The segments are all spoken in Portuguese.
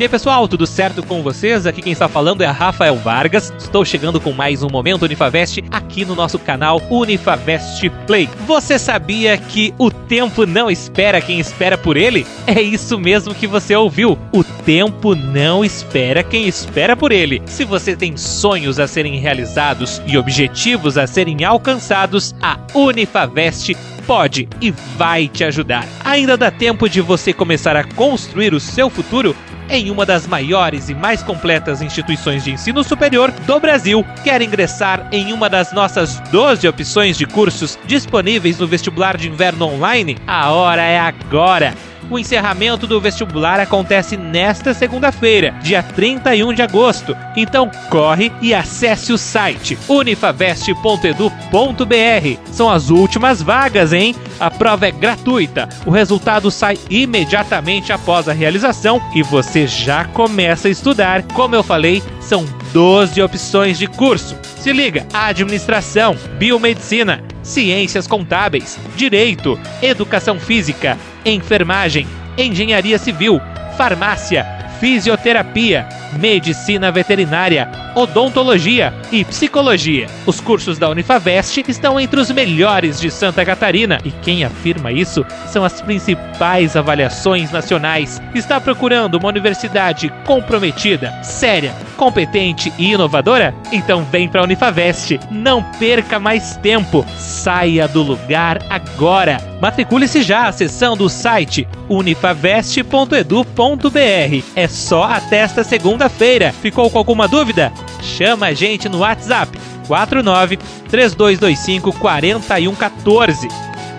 E aí, pessoal, tudo certo com vocês? Aqui quem está falando é Rafael Vargas. Estou chegando com mais um Momento Unifavest aqui no nosso canal Unifavest Play. Você sabia que o tempo não espera quem espera por ele? É isso mesmo que você ouviu. O tempo não espera quem espera por ele. Se você tem sonhos a serem realizados e objetivos a serem alcançados, a Unifavest pode e vai te ajudar. Ainda dá tempo de você começar a construir o seu futuro em uma das maiores e mais completas instituições de ensino superior do Brasil. Quer ingressar em uma das nossas 12 opções de cursos disponíveis no vestibular de inverno online? A hora é agora! O encerramento do vestibular acontece nesta segunda-feira, dia 31 de agosto. Então corre e acesse o site unifavest.edu.br. São as últimas vagas, hein? A prova é gratuita. O resultado sai imediatamente após a realização e você já começa a estudar. Como eu falei, são 12 opções de curso. Se liga: administração, biomedicina, ciências contábeis, direito, educação física, enfermagem, engenharia civil, farmácia, fisioterapia, medicina veterinária, odontologia e psicologia. Os cursos da Unifavest estão entre os melhores de Santa Catarina e quem afirma isso são as principais avaliações nacionais. Está procurando uma universidade comprometida, séria, competente e inovadora? Então vem para a Unifavest. Não perca mais tempo. Saia do lugar agora. Matricule-se já acessando o site unifavest.edu.br. É só até esta segunda-feira. Ficou com alguma dúvida? Chama a gente no WhatsApp 49 3225 4114.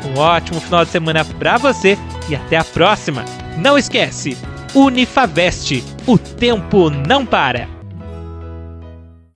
Um ótimo final de semana para você e até a próxima. Não esquece, Unifavest, o tempo não para.